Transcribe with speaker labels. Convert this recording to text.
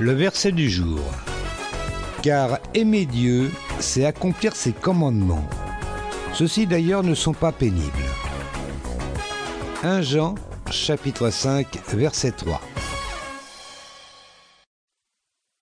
Speaker 1: Le verset du jour. Car aimer Dieu, c'est accomplir ses commandements. Ceux-ci d'ailleurs ne sont pas pénibles. 1 Jean chapitre 5 verset 3.